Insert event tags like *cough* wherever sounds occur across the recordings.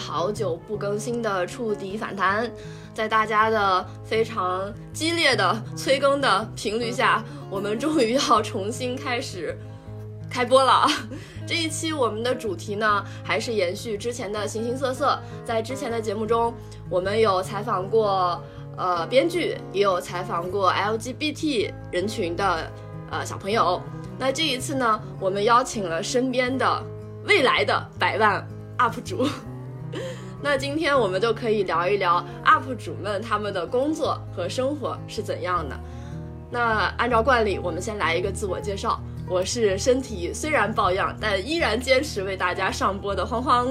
好久不更新的触底反弹，在大家的非常激烈的催更的频率下，我们终于要重新开始开播了。*laughs* 这一期我们的主题呢，还是延续之前的形形色色。在之前的节目中，我们有采访过呃编剧，也有采访过 LGBT 人群的呃小朋友。那这一次呢，我们邀请了身边的未来的百万 UP 主。那今天我们就可以聊一聊 UP 主们他们的工作和生活是怎样的。那按照惯例，我们先来一个自我介绍。我是身体虽然抱恙，但依然坚持为大家上播的慌慌。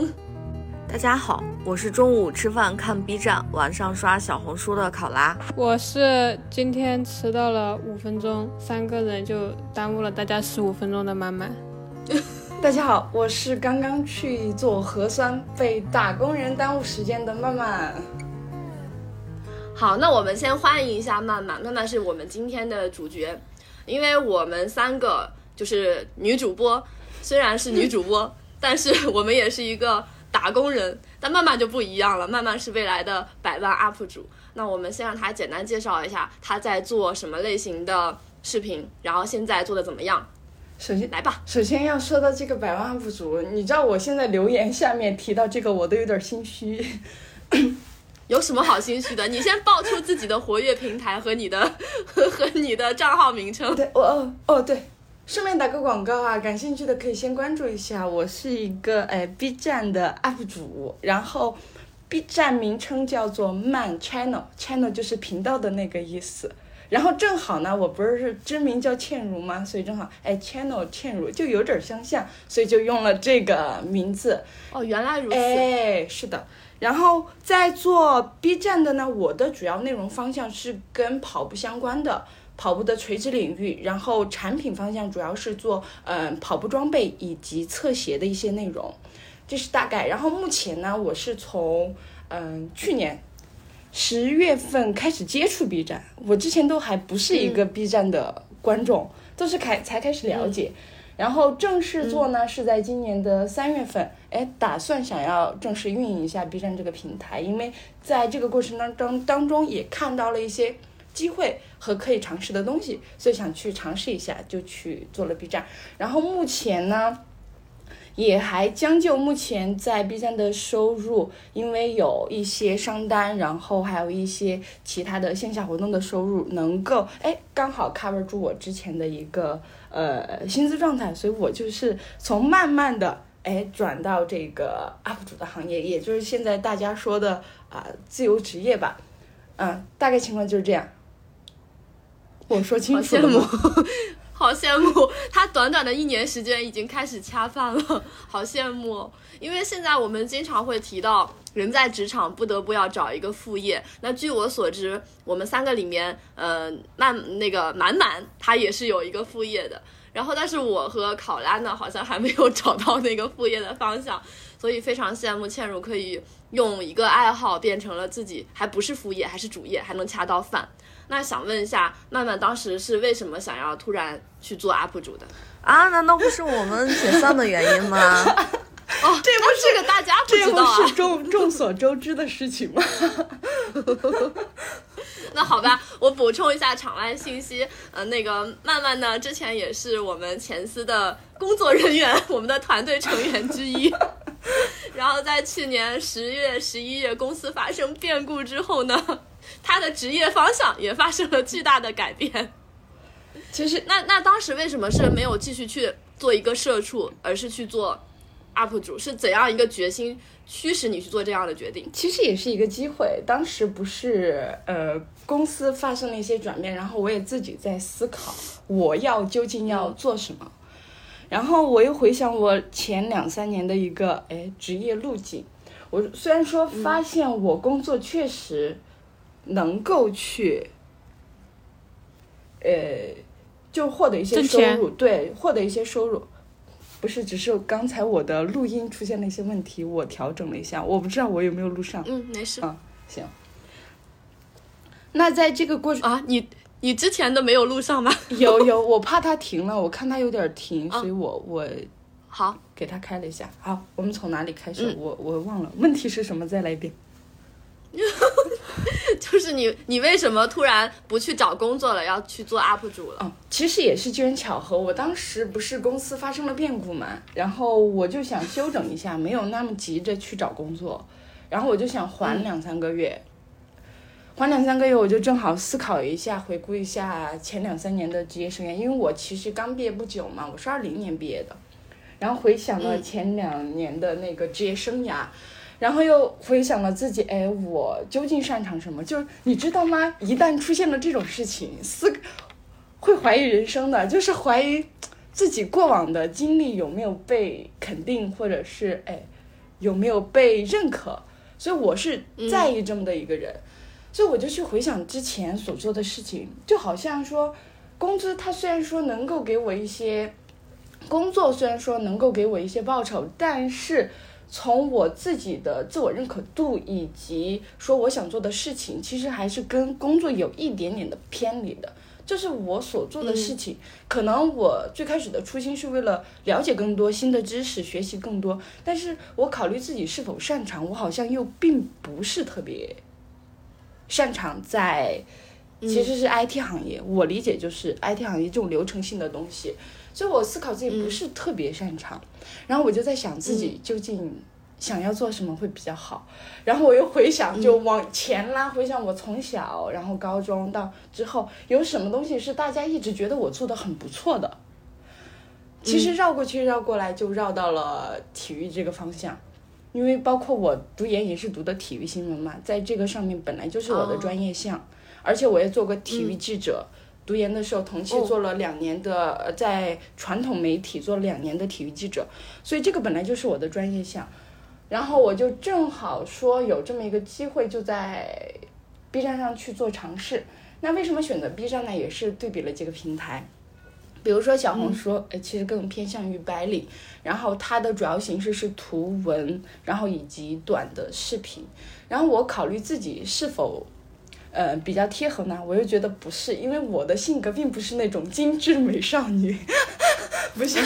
大家好，我是中午吃饭看 B 站，晚上刷小红书的考拉。我是今天迟到了五分钟，三个人就耽误了大家十五分钟的满满。*laughs* 大家好，我是刚刚去做核酸被打工人耽误时间的曼曼。好，那我们先欢迎一下曼曼，曼曼是我们今天的主角，因为我们三个。就是女主播，虽然是女主播，*laughs* 但是我们也是一个打工人。但曼曼就不一样了，曼曼是未来的百万 UP 主。那我们先让她简单介绍一下她在做什么类型的视频，然后现在做的怎么样。首先来吧，首先要说到这个百万 UP 主，你知道我现在留言下面提到这个，我都有点心虚。*laughs* 有什么好心虚的？你先报出自己的活跃平台和你的和 *laughs* 和你的账号名称。对，我哦哦对。顺便打个广告啊，感兴趣的可以先关注一下。我是一个哎 B 站的 UP 主，然后 B 站名称叫做 Man Channel，Channel 就是频道的那个意思。然后正好呢，我不是是真名叫倩如吗？所以正好哎 Channel 倩如就有点相像，所以就用了这个名字。哦，原来如此。哎，是的。然后在做 B 站的呢，我的主要内容方向是跟跑步相关的。跑步的垂直领域，然后产品方向主要是做嗯跑步装备以及测鞋的一些内容，这是大概。然后目前呢，我是从嗯去年十月份开始接触 B 站，我之前都还不是一个 B 站的观众，都是开才开始了解。然后正式做呢是在今年的三月份，哎，打算想要正式运营一下 B 站这个平台，因为在这个过程当中当中也看到了一些。机会和可以尝试的东西，所以想去尝试一下，就去做了 B 站。然后目前呢，也还将就目前在 B 站的收入，因为有一些商单，然后还有一些其他的线下活动的收入，能够哎刚好 cover 住我之前的一个呃薪资状态，所以我就是从慢慢的哎转到这个 UP 主的行业，也就是现在大家说的啊自由职业吧，嗯，大概情况就是这样。我说清楚了好羡慕，他短短的一年时间已经开始恰饭了，好羡慕。因为现在我们经常会提到，人在职场不得不要找一个副业。那据我所知，我们三个里面，呃，满那个满满他也是有一个副业的。然后，但是我和考拉呢，好像还没有找到那个副业的方向，所以非常羡慕倩茹可以用一个爱好变成了自己，还不是副业，还是主业，还能恰到饭。那想问一下，曼曼当时是为什么想要突然去做 UP 主的啊？难道不是我们解散的原因吗？*laughs* 哦，这不是个大家不知道啊，这不是众众所周知的事情吗？*laughs* 那好吧，我补充一下场外信息。呃，那个曼曼呢，之前也是我们前司的工作人员，*laughs* 我们的团队成员之一。然后在去年十月、十一月公司发生变故之后呢？他的职业方向也发生了巨大的改变。*laughs* 其实，那那当时为什么是没有继续去做一个社畜，而是去做 UP 主？是怎样一个决心驱使你去做这样的决定？其实也是一个机会。当时不是呃公司发生了一些转变，然后我也自己在思考我要究竟要做什么。然后我又回想我前两三年的一个哎职业路径，我虽然说发现我工作确实。能够去，呃，就获得一些收入，对，获得一些收入，不是只是刚才我的录音出现了一些问题，我调整了一下，我不知道我有没有录上。嗯，没事。嗯，行。那在这个过程啊，你你之前的没有录上吗？有有，我怕它停了，我看它有点停，所以我我好给它开了一下。好，我们从哪里开始？嗯我我忘了，问题是什么？再来一遍。*laughs* 就是你，你为什么突然不去找工作了，要去做 UP 主了？哦，其实也是机缘巧合。我当时不是公司发生了变故嘛，然后我就想休整一下，没有那么急着去找工作，然后我就想缓两三个月。缓两三个月，我就正好思考一下，回顾一下前两三年的职业生涯，因为我其实刚毕业不久嘛，我是二零年毕业的，然后回想了前两年的那个职业生涯，然后又回想了自己，哎，我究竟擅长什么？就是你知道吗？一旦出现了这种事情，思会怀疑人生的，就是怀疑自己过往的经历有没有被肯定，或者是哎有没有被认可。所以我是在意这么的一个人，所以我就去回想之前所做的事情，就好像说，工资它虽然说能够给我一些，工作虽然说能够给我一些报酬，但是从我自己的自我认可度以及说我想做的事情，其实还是跟工作有一点点的偏离的。就是我所做的事情，可能我最开始的初心是为了了解更多新的知识，学习更多，但是我考虑自己是否擅长，我好像又并不是特别擅长在，其实是 IT 行业，我理解就是 IT 行业这种流程性的东西，所以我思考自己不是特别擅长，然后我就在想自己究竟想要做什么会比较好，然后我又回想，就往前拉，回想我从小，然后高中到之后有什么东西是大家一直觉得我做的很不错的，其实绕过去绕过来就绕到了体育这个方向。因为包括我读研也是读的体育新闻嘛，在这个上面本来就是我的专业项，而且我也做过体育记者。读研的时候，同期做了两年的，呃在传统媒体做了两年的体育记者，所以这个本来就是我的专业项。然后我就正好说有这么一个机会，就在 B 站上去做尝试。那为什么选择 B 站呢？也是对比了几个平台，比如说小红书，呃，其实更偏向于白领，然后它的主要形式是图文，然后以及短的视频。然后我考虑自己是否。呃，比较贴合呢，我又觉得不是，因为我的性格并不是那种精致美少女，*laughs* *laughs* 不像，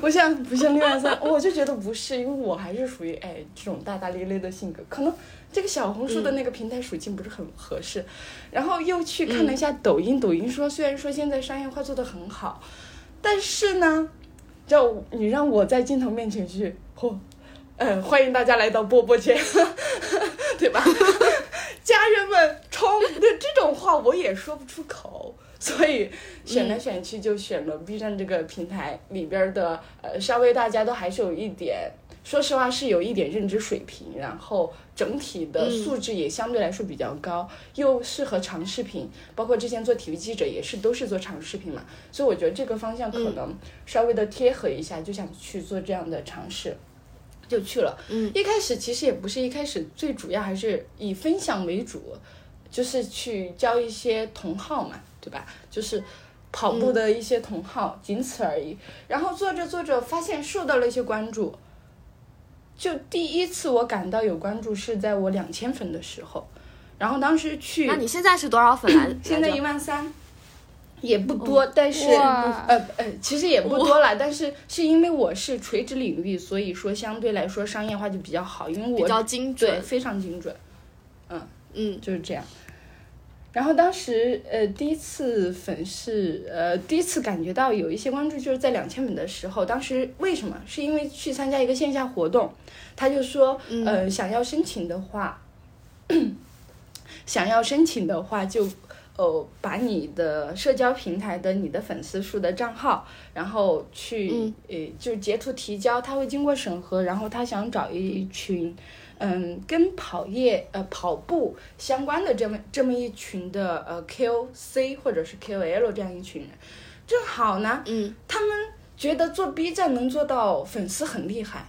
不像不像六二三，*laughs* 我就觉得不是，因为我还是属于哎这种大大咧咧的性格，可能这个小红书的那个平台属性不是很合适，然后又去看了一下抖音，抖音说虽然说现在商业化做得很好，但是呢，就你让我在镜头面前去，嚯、嗯，欢迎大家来到波波间，对吧？家人们冲！的这种话我也说不出口，*laughs* 所以选来选去就选了 B 站这个平台里边的，呃，稍微大家都还是有一点，说实话是有一点认知水平，然后整体的素质也相对来说比较高，又适合长视频，包括之前做体育记者也是都是做长视频嘛，所以我觉得这个方向可能稍微的贴合一下，就想去做这样的尝试。就去了。嗯，一开始其实也不是一开始，最主要还是以分享为主，就是去交一些同好嘛，对吧？就是跑步的一些同好，仅此而已。然后做着做着，发现受到了一些关注。就第一次我感到有关注是在我两千粉的时候，然后当时去，那你现在是多少粉来？现在一万三。也不多，但是呃呃，其实也不多了，*laughs* 但是是因为我是垂直领域，所以说相对来说商业化就比较好，因为我比较精对准。非常精准，嗯嗯就是这样。然后当时呃第一次粉是呃第一次感觉到有一些关注，就是在两千粉的时候，当时为什么？是因为去参加一个线下活动，他就说呃想要申请的话，*coughs* 想要申请的话就。呃，把你的社交平台的你的粉丝数的账号，然后去、嗯呃，就截图提交，他会经过审核，然后他想找一群，嗯，跟跑业呃跑步相关的这么这么一群的呃 KOC 或者是 KOL 这样一群人，正好呢，嗯他们觉得做 B 站能做到粉丝很厉害，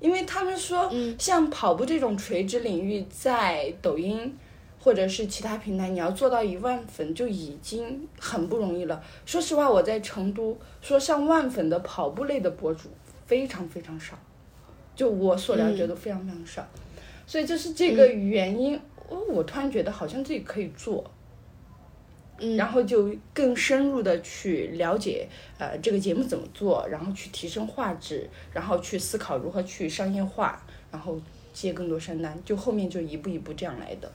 因为他们说，嗯像跑步这种垂直领域，在抖音或者是其他平台，你要做到一万粉就已经很不容易了。说实话，我在成都说上万粉的跑步类的博主非常非常少，就我所了解的非常非常少，所以就是这个原因，哦，我突然觉得好像自己可以做。嗯然后就更深入的去了解呃这个节目怎么做，然后去提升画质，然后去思考如何去商业化，然后接更多商单，就后面就一步一步这样来的。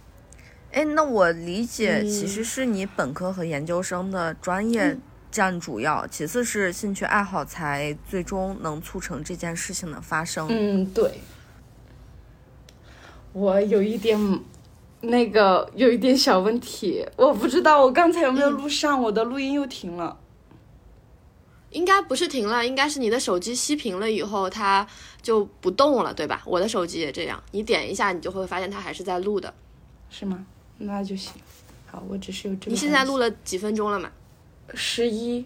哎，那我理解嗯其实是你本科和研究生的专业占主要，其次是兴趣爱好才最终能促成这件事情的发生。嗯，对。我有一点那个有一点小问题，我不知道我刚才有没有录上，我的录音又停了。应该不是停了，应该是你的手机熄屏了以后，它就不动了，对吧？我的手机也这样，你点一下，你就会发现它还是在录的。是吗？那就行。好，我只是有这个。你现在录了几分钟了嘛？十一，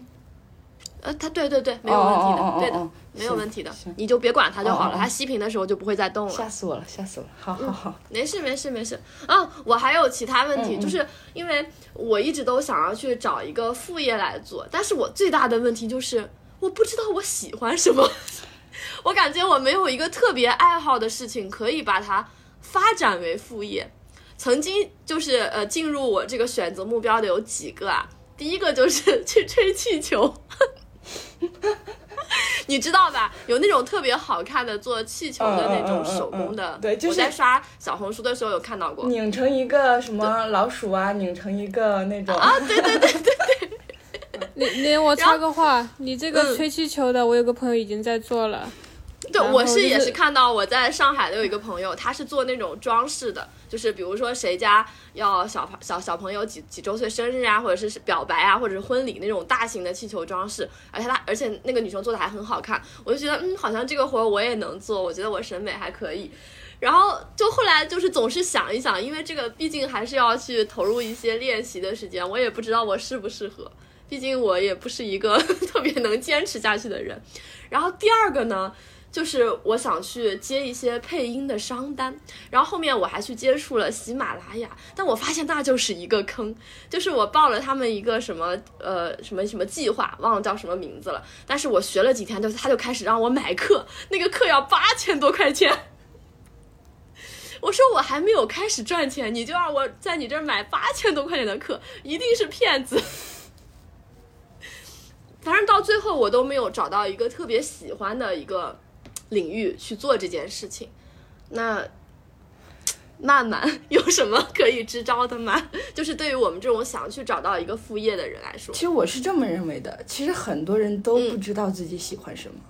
呃，他对对对，没有问题的，哦哦哦哦对的哦，没有问题的，你就别管它就好了。哦哦哦它熄屏的时候就不会再动了。吓死我了，吓死我了！好好好，没事没事没事啊！我还有其他问题，嗯嗯就是因为我一直都想要去找一个副业来做，但是我最大的问题就是我不知道我喜欢什么，*laughs* 我感觉我没有一个特别爱好的事情可以把它发展为副业。曾经就是呃进入我这个选择目标的有几个啊，第一个就是 *laughs* 去吹气球。*laughs* 你知道吧？有那种特别好看的做气球的那种手工的，嗯嗯嗯嗯对就是我在刷小红书的时候有看到过。拧成一个什么老鼠啊，拧成一个那种啊，对对对对对，*laughs* 你你我插个话，你这个嗯吹气球的，我有个朋友已经在做了。对，我是也是看到我在上海的有一个朋友，他是做那种装饰的，就是比如说谁家要小朋小小朋友几几周岁生日啊，或者是表白啊，或者是婚礼那种大型的气球装饰，而且他而且那个女生做的还很好看，我就觉得嗯，好像这个活儿我也能做，我觉得我审美还可以。然后就后来就是总是想一想，因为这个毕竟还是要去投入一些练习的时间，我也不知道我适不适合，毕竟我也不是一个 *laughs* 特别能坚持下去的人。然后第二个呢，就是我想去接一些配音的商单，然后后面我还去接触了喜马拉雅，但我发现那就是一个坑，就是我报了他们一个什么呃什么什么计划，忘了叫什么名字了，但是我学了几天，就他就开始让我买课，那个课要八千多块钱。我说我还没有开始赚钱，你就让我在你这儿买八千多块钱的课，一定是骗子。反正到最后我都没有找到一个特别喜欢的一个领域去做这件事情。那曼曼有什么可以支招的吗？*laughs* 就是对于我们这种想去找到一个副业的人来说其，实我是这么认为的，其实很多人都不知道自己喜欢什么，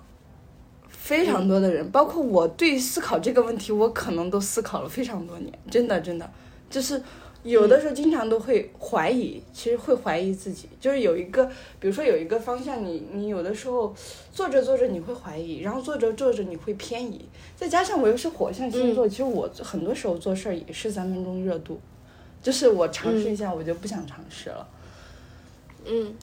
非常多的人，包括我对思考这个问题，我可能都思考了非常多年，真的真的，就是有的时候经常都会怀疑，其实会怀疑自己，就是有一个，比如说有一个方向你，你有的时候做着做着你会怀疑，然后做着做着你会偏移，再加上我又是火象星座，其实我很多时候做事儿也是三分钟热度，就是我尝试一下，我就不想尝试了。嗯。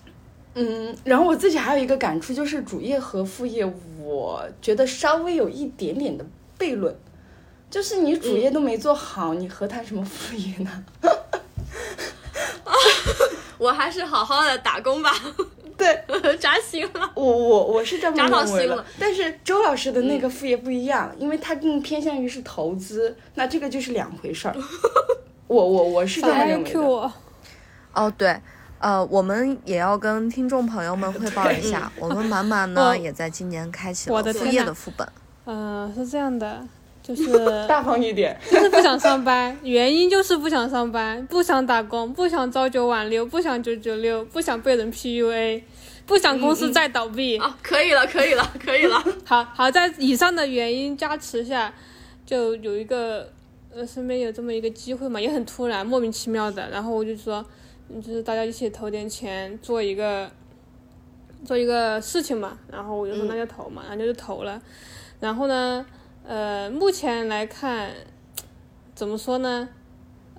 嗯，然后我自己还有一个感触，就是主业和副业，我觉得稍微有一点点的悖论，就是你主业都没做好，你何谈什么副业呢？啊 *laughs* 我还是好好的打工吧。*laughs* 对，*laughs* 扎心了。我我我是这么扎到认为的心了，但是周老师的那个副业不一样，因为他更偏向于是投资，那这个就是两回事儿。我我我是这么认哎为的。我，哦，对，呃，我们也要跟听众朋友们汇报一下，我们满满呢哦也在今年开启了副业的副本。嗯、是这样的，就是 *laughs* 大方一点，*laughs* 就是不想上班，原因就是不想上班，不想打工，不想朝九晚六，不想九九六，不想被人 PUA，不想公司再倒闭。啊，可以了，可以了，可以了。*laughs* 好好在以上的原因加持下，就有一个呃身边有这么一个机会嘛，也很突然，莫名其妙的。然后我就说，嗯就是大家一起投点钱做一个做一个事情嘛。然后我就说那就投嘛，然后就投了。然后呢，呃，目前来看，*tsk* 怎么说呢？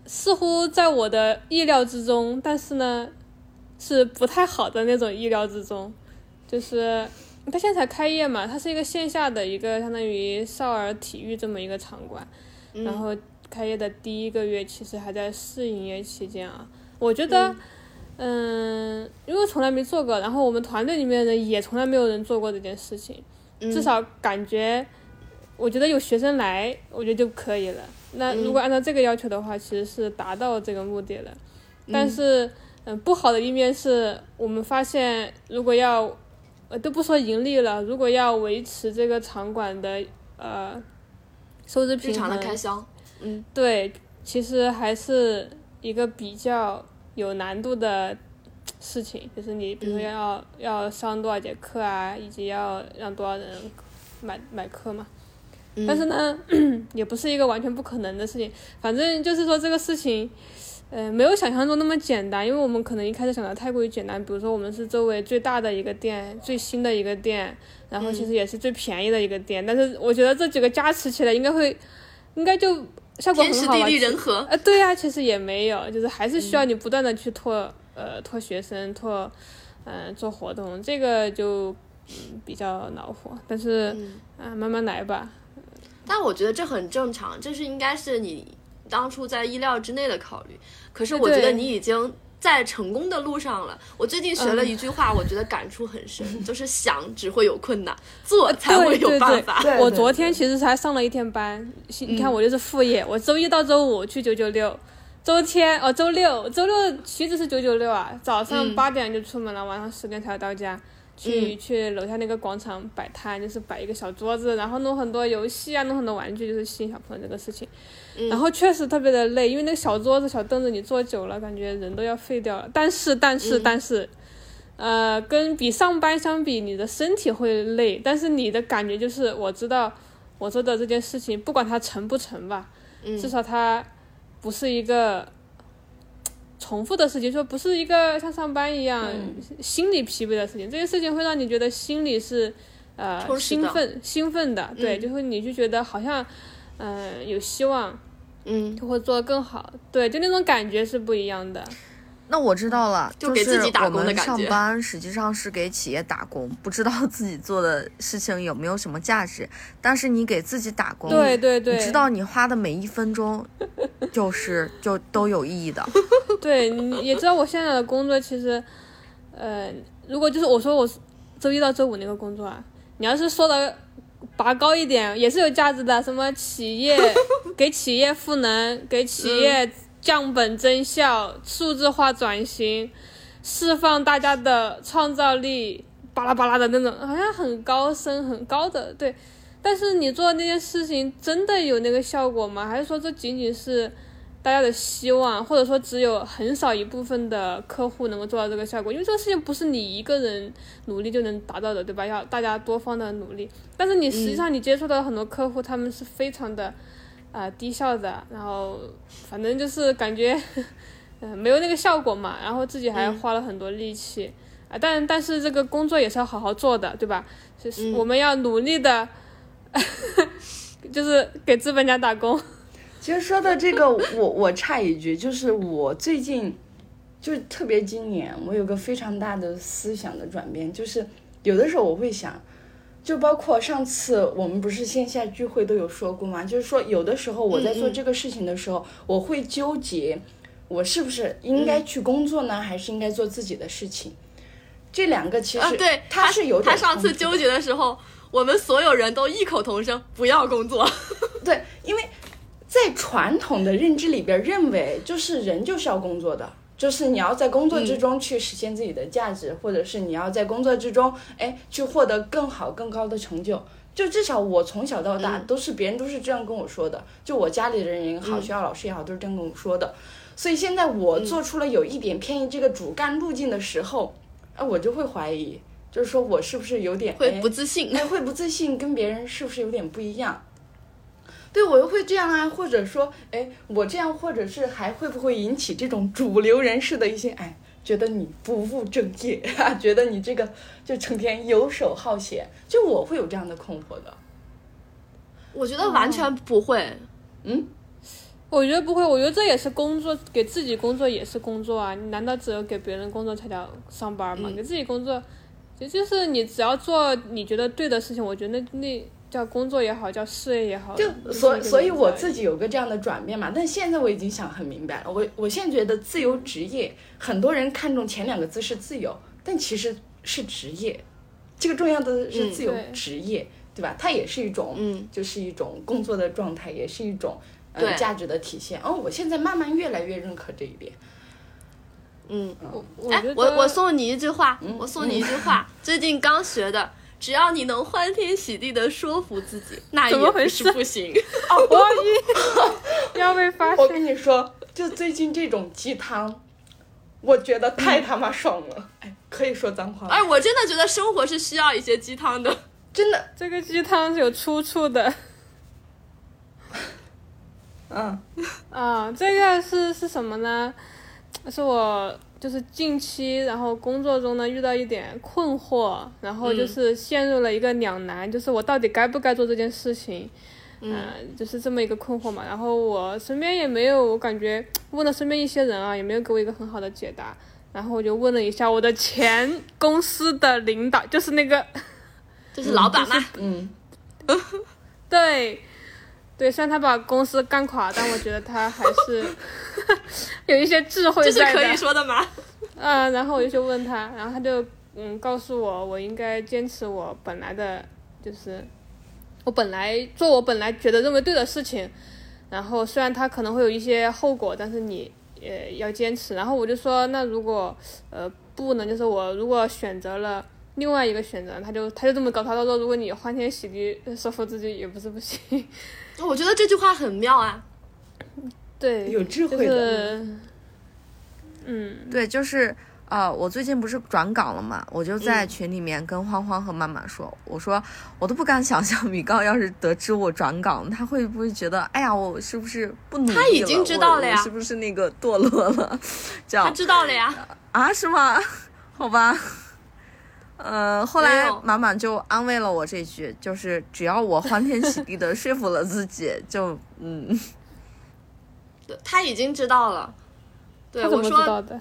似乎在我的意料之中，但是呢，是不太好的那种意料之中，就是。它现在才开业嘛，它是一个线下的一个相当于少儿体育这么一个场馆，然后开业的第一个月其实还在试营业期间啊。我觉得，嗯，因为从来没做过，然后我们团队里面的人也从来没有人做过这件事情，至少感觉，我觉得有学生来，我觉得就可以了。那如果按照这个要求的话，其实是达到这个目的了。但是，嗯，不好的一面是我们发现，如果要，呃，都不说盈利了，如果要维持这个场馆的呃收支平衡，的开销，嗯对，其实还是一个比较有难度的事情，就是你比如说嗯要、要上多少节课啊，以及要让多少人买买课嘛。嗯但是呢，*clears throat* 也不是一个完全不可能的事情。反正就是说这个事情，呃，没有想象中那么简单，因为我们可能一开始想的太过于简单。比如说我们是周围最大的一个店，最新的一个店，然后其实也是最便宜的一个店。但是我觉得这几个加持起来，应该会，应该就效果天时很好吧。地利人和，呃，对呀、其实也没有，就是还是需要你不断的去拓，呃，拓学生，拓，嗯、做活动，这个就嗯比较恼火。但是啊、慢慢来吧。但我觉得这很正常，这是应该是你当初在意料之内的考虑。可是我觉得你已经在成功的路上了。我最近学嗯了一句话，我觉得感触很深，就是想只会有困难，做才会有办法。对对我昨天其实才上了一天班，你看我就是副业，我周一到周五去九九六，周天哦周六周六岂止是九九六啊，早上嗯八点就出门了，晚上十点才到家。去嗯去楼下那个广场摆摊，就是摆一个小桌子，然后弄很多游戏啊，弄很多玩具，就是吸引小朋友这个事情。然后确实特别的累，因为那个小桌子、小凳子你坐久了，感觉人都要废掉了。但是，但是，但是，呃，跟比上班相比，你的身体会累，但是你的感觉就是，我知道我做的这件事情，不管它成不成吧，至少它不是一个重复的事情，说不是一个像上班一样、心理疲惫的事情。这些事情会让你觉得心里是呃兴奋兴奋的，对，就会你就觉得好像嗯、呃有希望，嗯，就会做得更好，对，就那种感觉是不一样的。那我知道了，就给自己打工的我们感觉上班实际上是给企业打工，不知道 *laughs* 自己做的事情有没有什么价值。但是你给自己打工，对对对，你知道你花的每一分钟，就是就都有意义的。*laughs* 对，你也知道我现在的工作其实，呃，如果就是我说我周一到周五那个工作啊，你要是说的拔高一点，也是有价值的。什么企业 *laughs* 给企业赋能，给企业降本增效、数字化转型，释放大家的创造力，巴拉巴拉的那种，好像很高深、很高的对。但是你做的那件事情真的有那个效果吗？还是说这仅仅是大家的希望，或者说只有很少一部分的客户能够做到这个效果？因为这个事情不是你一个人努力就能达到的，对吧？要大家多方的努力。但是你实际上你接触到很多客户，他们是非常的啊、呃低效的，然后反正就是感觉嗯、没有那个效果嘛，然后自己还花了很多力气啊、但但是这个工作也是要好好做的，对吧？就是我们要努力的。*laughs* 就是给资本家打工，其实说到这个，我我插一句，就是我最近，就是特别今年，我有个非常大的思想的转变，就是有的时候我会想，就包括上次我们不是线下聚会都有说过吗？就是说有的时候我在做这个事情的时候，我会纠结，我是不是应该去工作呢，还是应该做自己的事情？这两个其实、啊，对，他是有点他上次纠结的时候，我们所有人都异口同声，不要工作。*laughs* 对，因为在传统的认知里边，认为就是人就是要工作的，就是你要在工作之中去实现自己的价值，或者是你要在工作之中，哎，去获得更好、更高的成就。就至少我从小到大都是别人都是这样跟我说的，就我家里的人也好，学校老师也好，都是这样跟我说的。所以现在我做出了有一点偏移这个主干路径的时候，啊，我就会怀疑，就是说我是不是有点会哎不自信。哎，会不自信，跟别人是不是有点不一样？对我又会这样啊，或者说，哎，我这样，或者是还会不会引起这种主流人士的一些哎，觉得你不务正业啊，*laughs* 觉得你这个就成天游手好闲，就我会有这样的困惑的。我觉得完全不会。嗯我觉得不会，我觉得这也是工作，给自己工作也是工作啊！你难道只有给别人工作才叫上班吗？给自己工作，也就是你只要做你觉得对的事情，我觉得那那叫工作也好，叫事业也好，就就是所所以我自己有个这样的转变嘛，但现在我已经想很明白了，我我现在觉得自由职业，很多人看重前两个字是自由，但其实是职业，这个重要的是嗯自由职业，对吧？它也是一种，嗯，就是一种工作的状态，也是一种呃对价值的体现。哦，我现在慢慢越来越认可这一点。嗯，我我我送你一句话，我送你一句话，最近刚学的。只要你能欢天喜地的说服自己，那怎么也不回事是不行。*laughs* 我一 *laughs* 要被发现我现。跟你说，就最近这种鸡汤，我觉得太他妈爽了。*laughs* 哎，可以说脏话吗？哎，我真的觉得生活是需要一些鸡汤的。真的，这个鸡汤是有出处的嗯啊，这个是是什么呢？是我就是近期，然后工作中呢遇到一点困惑，然后就是陷入了一个两难，就是我到底该不该做这件事情，嗯、就是这么一个困惑嘛。然后我身边也没有，我感觉问了身边一些人啊，也没有给我一个很好的解答。然后我就问了一下我的前公司的领导，就是那个就是老板嘛，*laughs* 嗯，对，对，虽然他把公司干垮，但我觉得他还是 *laughs* 有一些智慧这是。可以说的吗？*laughs* 嗯，然后我就去问他，然后他就嗯告诉我，我应该坚持我本来的，就是我本来做我本来觉得认为对的事情，然后虽然他可能会有一些后果，但是你呃要坚持。然后我就说，那如果呃不能，就是我如果选择了。另外一个选择，他就他就这么搞，他说如果你欢天喜地说服自己也不是不行，*laughs* 我觉得这句话很妙啊。对，有智慧就的。是，嗯，对，就是呃，我最近不是转岗了嘛，我就在群里面跟欢欢和曼曼说，我说我都不敢想象米高要是得知我转岗，他会不会觉得，哎呀，我是不是不努力了？他已经知道了呀是不是那个堕落了？这样他知道了呀，啊？是吗？*laughs* 好吧。呃，后来满满就安慰了我这句，就是只要我欢天喜地的说服了自己，就嗯，对他已经知道了。对他怎我说，么知道的？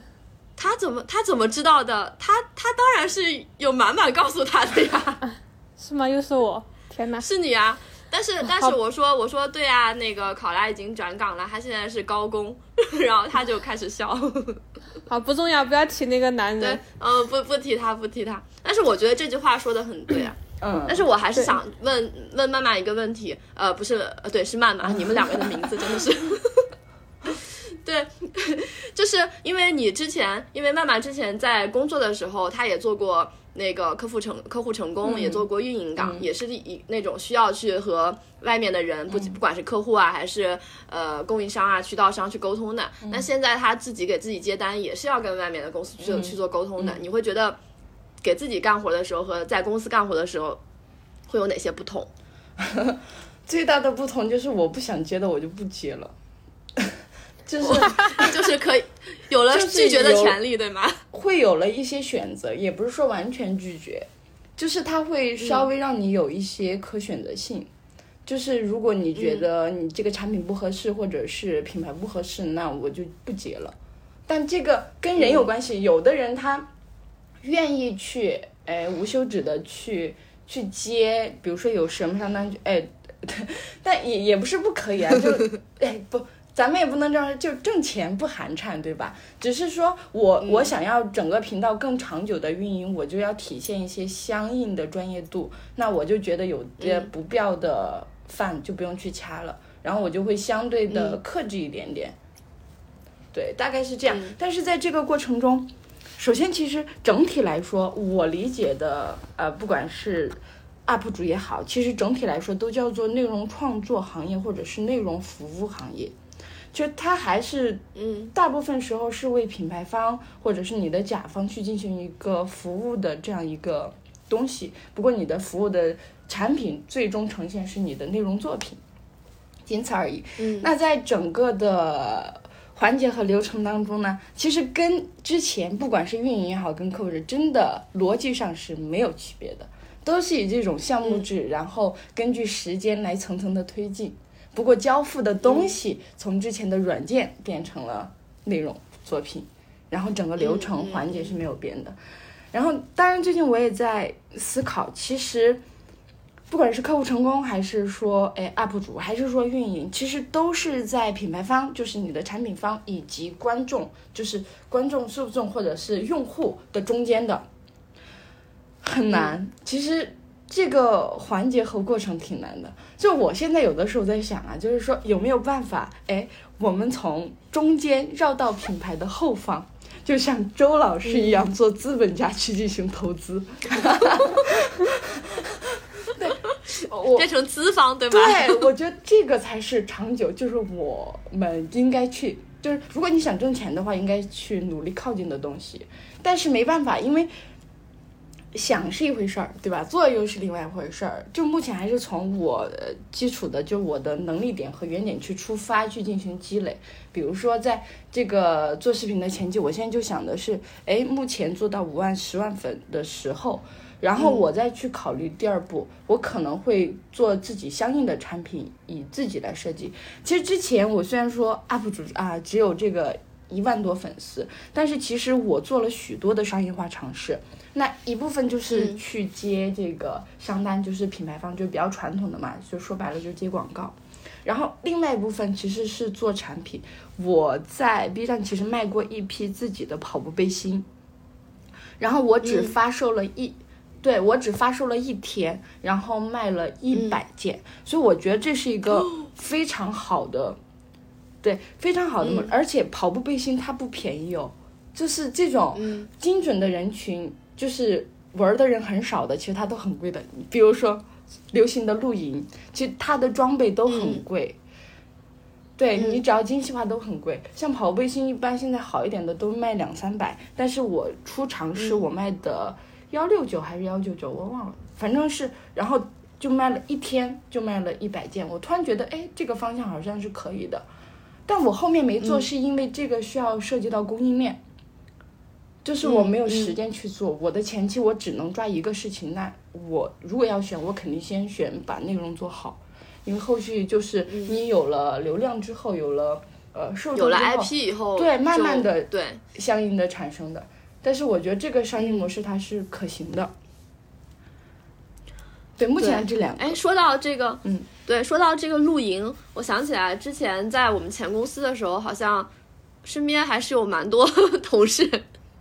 他怎么他怎么知道的？他他当然是有满满告诉他的呀，*laughs* 是吗？又是我，天哪！是你啊。但是但是我说我说对啊，那个考拉已经转岗了，他现在是高工，*laughs* 然后他就开始笑。*laughs* 好，不重要，不要提那个男对人。，嗯，不不提他不提他。但是我觉得这句话说的很对啊。嗯，但是我还是想问问曼曼一个问题，呃，不是，呃，对，是曼曼，*laughs* 你们两个人的名字真的是，对，就是因为你之前，因为曼曼之前在工作的时候，她也做过那个客户成客户成功，也做过运营岗，也是以那种需要去和外面的人，不不管是客户啊，还是呃供应商啊、渠道商去沟通的。那现在他自己给自己接单，也是要跟外面的公司去、去做沟通的。你会觉得？给自己干活的时候和在公司干活的时候会有哪些不同？*laughs* 最大的不同就是我不想接的我就不接了，就是 *laughs* 就是可以有了拒绝的权利，对吗？会有了一些选择，也不是说完全拒绝，就是它会稍微让你有一些可选择性。就是如果你觉得你这个产品不合适，或者是品牌不合适，那我就不接了。但这个跟人有关系，有的人他愿意去，哎，无休止的去去接，比如说有什么上单去，哎，*laughs* 但也也不是不可以啊，就 *laughs* 哎不。咱们也不能这样，就挣钱不寒碜，对吧？只是说我我想要整个频道更长久的运营，我就要体现一些相应的专业度。那我就觉得有些不必要的饭就不用去掐了，然后我就会相对的克制一点点。对，大概是这样。但是在这个过程中，首先其实整体来说，我理解的呃，不管是 UP 主也好，其实整体来说都叫做内容创作行业或者是内容服务行业。就它还是，嗯，大部分时候是为品牌方或者是你的甲方去进行一个服务的这样一个东西。不过你的服务的产品最终呈现是你的内容作品，仅此而已。嗯，那在整个的环节和流程当中呢，其实跟之前不管是运营也好，跟客户是真的逻辑上是没有区别的，都是以这种项目制，然后根据时间来层层的推进。不过交付的东西从之前的软件变成了内容作品，然后整个流程环节是没有变的。然后，当然最近我也在思考，其实不管是客户成功，还是说哎 UP 主，还是说运营，其实都是在品牌方，就是你的产品方以及观众，就是观众受众或者是用户的中间的，很难。其实这个环节和过程挺难的。就我现在有的时候在想啊，就是说有没有办法，哎，我们从中间绕到品牌的后方，就像周老师一样做资本家去进行投资。*laughs* 对，我变成资方对吧？对，我觉得这个才是长久，就是我们应该去，就是如果你想挣钱的话，应该去努力靠近的东西。但是没办法，因为想是一回事儿，对吧？做又是另外一回事儿。就目前还是从我呃基础的，就我的能力点和原点去出发去进行积累。比如说，在这个做视频的前期，我现在就想的是，哎，目前做到五万、十万粉的时候，然后我再去考虑第二步，我可能会做自己相应的产品，以自己来设计。其实之前我虽然说 UP 主啊只有这个一万多粉丝，但是其实我做了许多的商业化尝试。那一部分就是去接这个商单，就是品牌方就比较传统的嘛，就说白了就是接广告。然后另外一部分其实是做产品，我在 B 站其实卖过一批自己的跑步背心，然后我只发售了一，对我只发售了一天，然后卖了一百件，所以我觉得这是一个 *gasps* 非常好的，对，非常好的，而且跑步背心它不便宜哦，就是这种精准的人群，就是玩的人很少的，其实它都很贵的，比如说。流行的露营，其实它的装备都很贵，对你只要精细化都很贵。像跑步背心，一般现在好一点的都卖两三百，但是我出尝试我卖的幺六九还是幺九九，我忘了，反正是，然后就卖了一天就卖了一百件。我突然觉得，哎，这个方向好像是可以的，但我后面没做，是因为这个需要涉及到供应链。就是我没有时间去做，我的前期我只能抓一个事情。那我如果要选，我肯定先选把内容做好，因为后续就是你有了流量之后，有了呃受众有了 IP 以后，对，慢慢的对相应的产生的。但是我觉得这个商业模式它是可行的。对，目前这两个。哎，说到这个，嗯，对，说到这个露营，我想起来之前在我们前公司的时候，好像身边还是有蛮多 *laughs* 同事。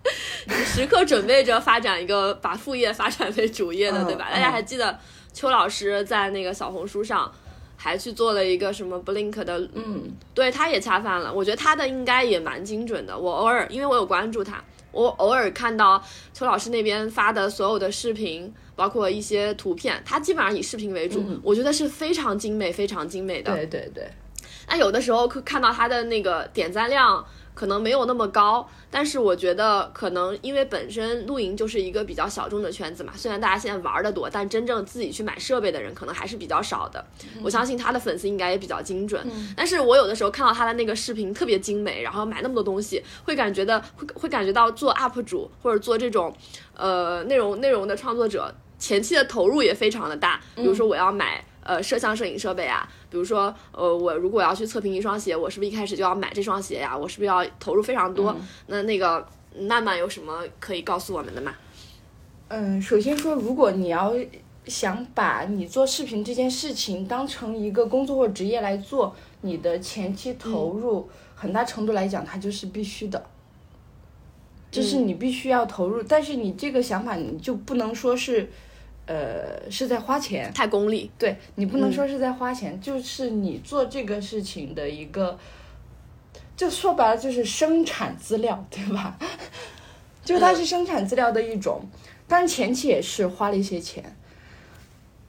*laughs* 时刻准备着发展一个把副业发展为主业的，对吧？大家还记得邱老师在那个小红书上还去做了一个什么 Blink 的，嗯，对，他也恰饭了。我觉得他的应该也蛮精准的。我偶尔因为我有关注他，我偶尔看到邱老师那边发的所有的视频，包括一些图片，他基本上以视频为主，我觉得是非常精美、非常精美的。对对对。那有的时候看到他的那个点赞量。可能没有那么高，但是我觉得可能因为本身露营就是一个比较小众的圈子嘛。虽然大家现在玩的多，但真正自己去买设备的人可能还是比较少的。我相信他的粉丝应该也比较精准。但是我有的时候看到他的那个视频特别精美，然后买那么多东西，会感觉的会会感觉到做 UP 主或者做这种呃内容内容的创作者前期的投入也非常的大。比如说我要买。呃，摄像摄影设备啊，比如说，呃，我如果要去测评一双鞋，我是不是一开始就要买这双鞋呀？我是不是要投入非常多？那那个曼曼有什么可以告诉我们的吗？嗯，首先说，如果你要想把你做视频这件事情当成一个工作或职业来做，你的前期投入很大程度来讲，它就是必须的，就是你必须要投入。但是你这个想法，你就不能说是。呃，是在花钱，太功利。对你不能说是在花钱，就是你做这个事情的一个，就说白了就是生产资料，对吧？*laughs* 就它是生产资料的一种，当然前期也是花了一些钱。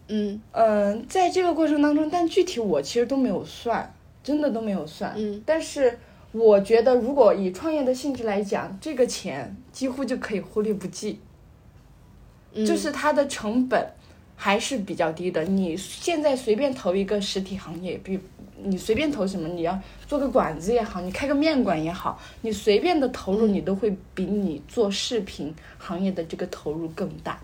嗯嗯，在这个过程当中，但具体我其实都没有算，真的都没有算。嗯，但是我觉得，如果以创业的性质来讲，这个钱几乎就可以忽略不计。就是它的成本还是比较低的。你现在随便投一个实体行业，比你随便投什么，你要做个馆子也好，你开个面馆也好，你随便的投入，你都会比你做视频行业的这个投入更大。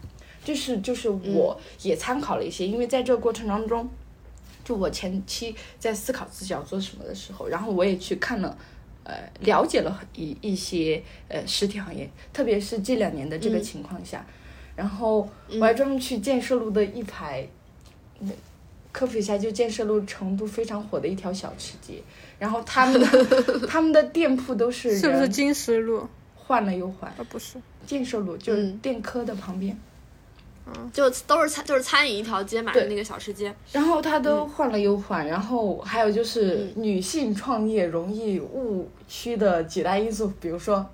就是就是我也参考了一些，因为在这个过程当中，就我前期在思考自己要做什么的时候，然后我也去看了，呃，了解了一一些呃实体行业，特别是这两年的这个情况下。然后我还专门去建设路的一排，科普一下，就建设路成都非常火的一条小吃街。然后他们的 *laughs* 他们的店铺都是是不是金石路？换了又换。啊，不是，建设路就是电科的旁边。嗯，就都是餐就是餐饮一条街嘛，那个小吃街。然后他都换了又换，然后还有就是女性创业容易误区的几大因素，比如说。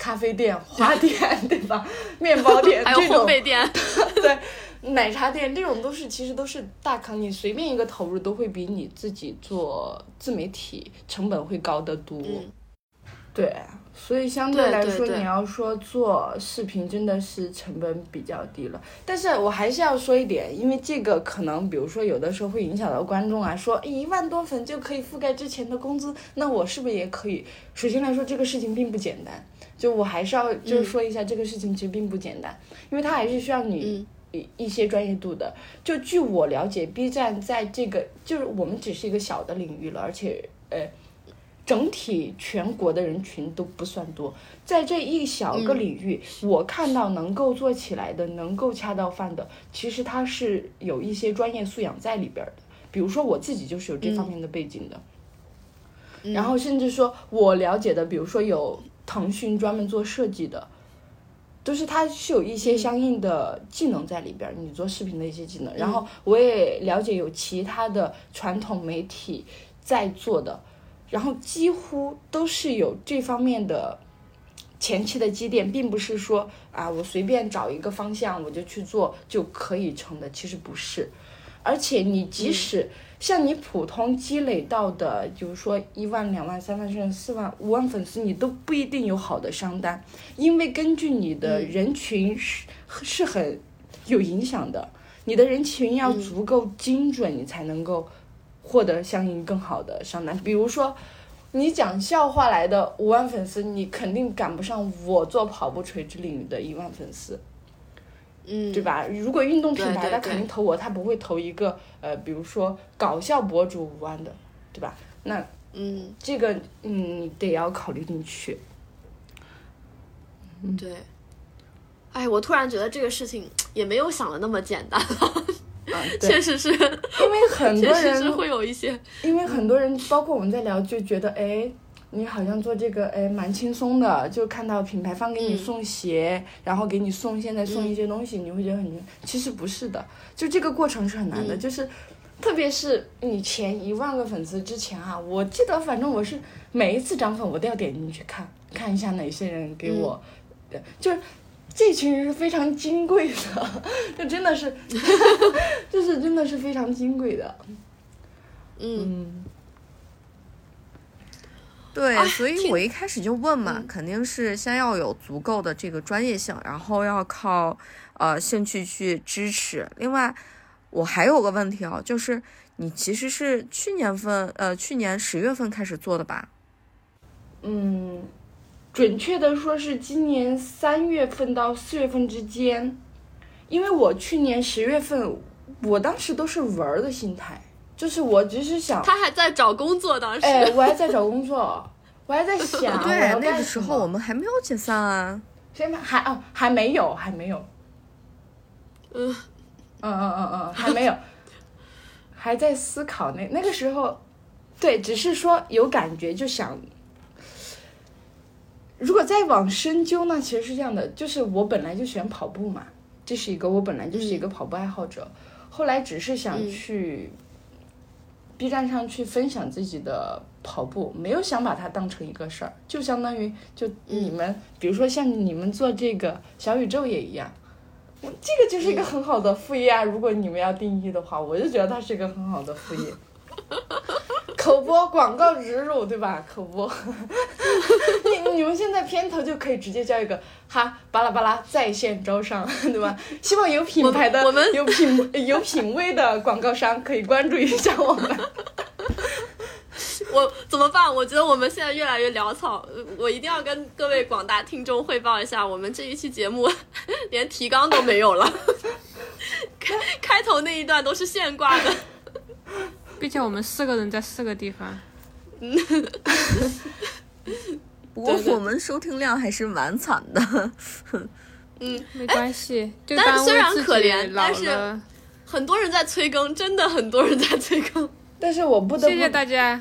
咖啡店、花店，*laughs* 对吧？面包店还有烘焙店，*laughs* 对，奶茶店这种都是其实都是大坑，你随便一个投入都会比你自己做自媒体成本会高得多。嗯对，所以相对对来说，你要说做视频真的是成本比较低了。但是我还是要说一点，因为这个可能，比如说有的时候会影响到观众啊，说一万多粉就可以覆盖之前的工资，那我是不是也可以？首先来说，这个事情并不简单。就我还是要就是说一下，这个事情其实并不简单，因为它还是需要你嗯。一一些专业度的。就据我了解，B 站在这个就是我们只是一个小的领域了，而且呃，整体全国的人群都不算多，在这一小个领域，我看到能够做起来的、能够恰到饭的，其实它是有一些专业素养在里边儿的。比如说我自己就是有这方面的背景的，然后甚至说我了解的，比如说有腾讯专门做设计的，都是它是有一些相应的技能在里边儿，你做视频的一些技能。然后我也了解有其他的传统媒体在做的，然后几乎都是有这方面的前期的积淀，并不是说啊我随便找一个方向我就去做就可以成的，其实不是。而且你即使像你普通积累到的，比如说一万、两万、三万甚至四万、五万粉丝，你都不一定有好的商单，因为根据你的人群是、是很有影响的，你的人群要足够精准，你才能够获得相应更好的商单。比如说，你讲笑话来的五万粉丝，你肯定赶不上我做跑步垂直领域的一万粉丝。嗯，对吧？如果运动品牌，他肯定投我，他不会投一个呃，比如说搞笑博主五万的，对吧？那嗯，这个嗯，你得要考虑进去。嗯对。哎，我突然觉得这个事情也没有想的那么简单，啊，确，实是，因为很多人，会有一些，因为很多人，包括我们在聊，就觉得哎。你好像做这个哎蛮轻松的，就看到品牌方给你嗯。送鞋，然后给你送现在送一些东西，你会觉得很，其实不是的，就这个过程是很难的，嗯。就是特别是你前一万个粉丝之前啊，我记得反正我是每一次涨粉我都要点进去看看一下哪些人给我，呃就是这群人是非常金贵的，*laughs* 就真的是，*laughs* 就是真的是非常金贵的，嗯。嗯对，哎所以我一开始就问嘛，嗯肯定是先要有足够的这个专业性，然后要靠呃兴趣去支持。另外，我还有个问题哦，就是你其实是去年份呃去年十月份开始做的吧？嗯，准确的说是今年三月份到四月份之间，因为我去年十月份，我当时都是玩儿的心态，就是我只是想，他还在找工作，当时，哎，我还在找工作，我还在想我对，那个时。候我们还没有解散啊。现在还哦还没有还没有，嗯嗯嗯嗯嗯还没有，还在思考那那个时候，对，只是说有感觉就想。如果再往深究呢，其实是这样的，就是我本来就喜欢跑步嘛，这是一个我本来就是一个跑步爱好者，后来只是想嗯去 B 站上去分享自己的跑步，没有想把它当成一个事儿，就相当于就你们，比如说像你们做这个小宇宙也一样，我这个就是一个很好的副业啊。如果你们要定义的话，我就觉得它是一个很好的副业。*laughs* 口播广告植入，对吧？口播，*laughs* 你你们现在片头就可以直接叫一个哈巴拉巴拉在线招商，*laughs* 对吧？希望有品牌的、我们有品有品位的广告商可以关注一下我们。我怎么办？我觉得我们现在越来越潦草，呃我一定要跟各位广大听众汇报一下，我们这一期节目连提纲都没有了，开开头那一段都是现挂的。并且我们四个人在四个地方，*laughs* 不过我们收听量还是蛮惨的。嗯，*laughs* 没关系，就但虽然可怜老但是。很多人在催更，真的很多人在催更。*laughs* 但是我不得不谢谢大家。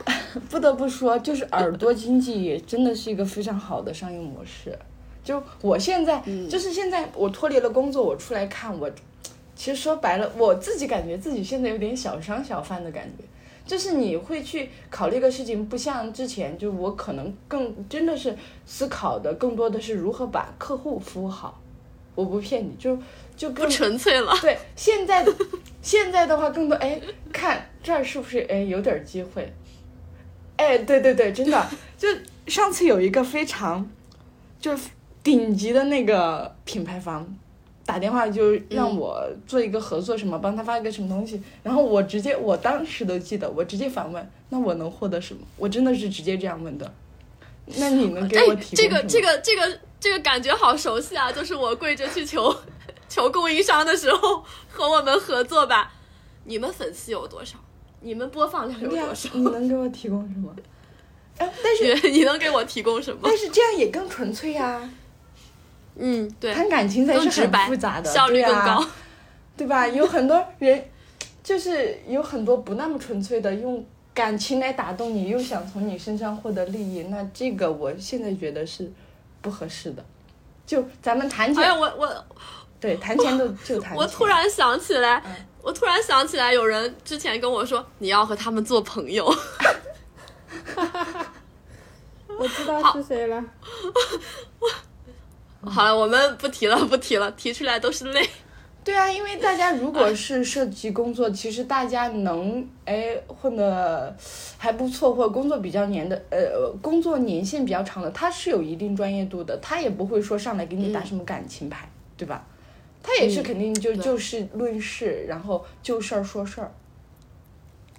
不得不说，就是耳朵经济也真的是一个非常好的商业模式。就我现在，就是现在我脱离了工作，我出来看我，其实说白了，我自己感觉自己现在有点小商小贩的感觉。就是你会去考虑一个事情，不像之前，就我可能更真的是思考的更多的是如何把客户服务好。我不骗你，就就更不纯粹了。对，现在现在的话更多哎，看这儿是不是哎有点机会？哎，对对对，真的，*laughs* 就上次有一个非常就是顶级的那个品牌方打电话就让我做一个合作，什么帮他发一个什么东西，然后我直接我当时都记得，我直接反问，那我能获得什么？我真的是直接这样问的。那你能给我提供这个这个这个这个感觉好熟悉啊！就是我跪着去求求供应商的时候，和我们合作吧。你们粉丝有多少？你们播放量有多少？你能给我提供什么？*laughs* 哎，但是你你能给我提供什么？但是这样也更纯粹呀、嗯，对，谈感情才是很复杂的，效率更高。对吧？有很多人，就是有很多不那么纯粹的，用感情来打动你，又想从你身上获得利益，那这个我现在觉得是不合适的。就咱们谈钱，哎，我我对，谈钱都就谈钱。我突然想起来，嗯我突然想起来，有人之前跟我说你要和他们做朋友。*laughs* *laughs* 我知道是谁了。*laughs* 好了，我们不提了，不提了，提出来都是泪。对啊，因为大家如果是涉及工作，其实大家能哎混的还不错，或者工作比较年的呃工作年限比较长的，他是有一定专业度的，他也不会说上来给你打什么感情牌，对吧？他也是嗯肯定就对就事论事，然后就事儿说事儿。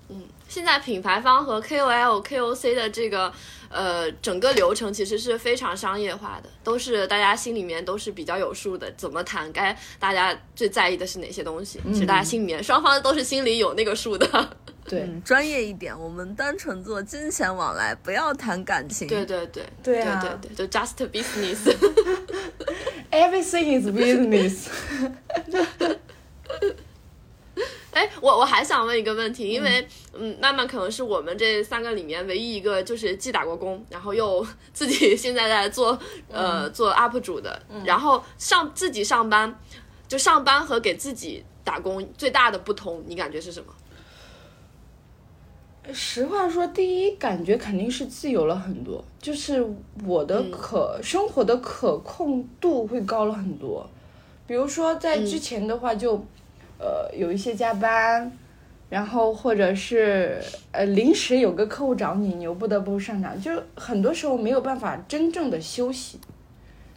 嗯现在品牌方和 KOL、KOC 的这个呃整个流程其实是非常商业化的，都是大家心里面都是比较有数的，怎么谈，该大家最在意的是哪些东西，其实大家心里面双方都是心里有那个数的。对、嗯，专业一点，我们单纯做金钱往来，不要谈感情。对对对对啊对对，就 just business。*laughs* everything is business。*laughs* *laughs* 哎，我我还想问一个问题，因为嗯，曼曼可能是我们这三个里面唯一一个就是既打过工，然后又自己 *laughs* 现在在做呃做 UP 主的，然后上自己上班，就上班和给自己打工最大的不同，你感觉是什么？*laughs* 实话说，第一感觉肯定是自由了很多，就是我的可、生活的可控度会高了很多。比如说在之前的话就，呃有一些加班，然后或者是呃临时有个客户找你，你又不得不上场，就很多时候没有办法真正的休息。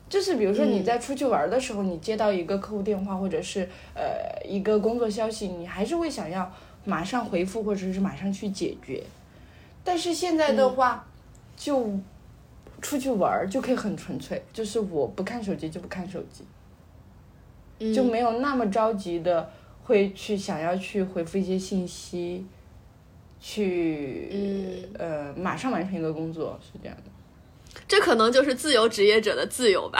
就是比如说你在出去玩的时候，你接到一个客户电话或者是呃一个工作消息，你还是会想要马上回复或者是马上去解决。但是现在的话，就出去玩儿就可以很纯粹，就是我不看手机就不看手机，嗯就没有那么着急的会去想要去回复一些信息，去、嗯。呃马上完成一个工作是这样的。这可能就是自由职业者的自由吧。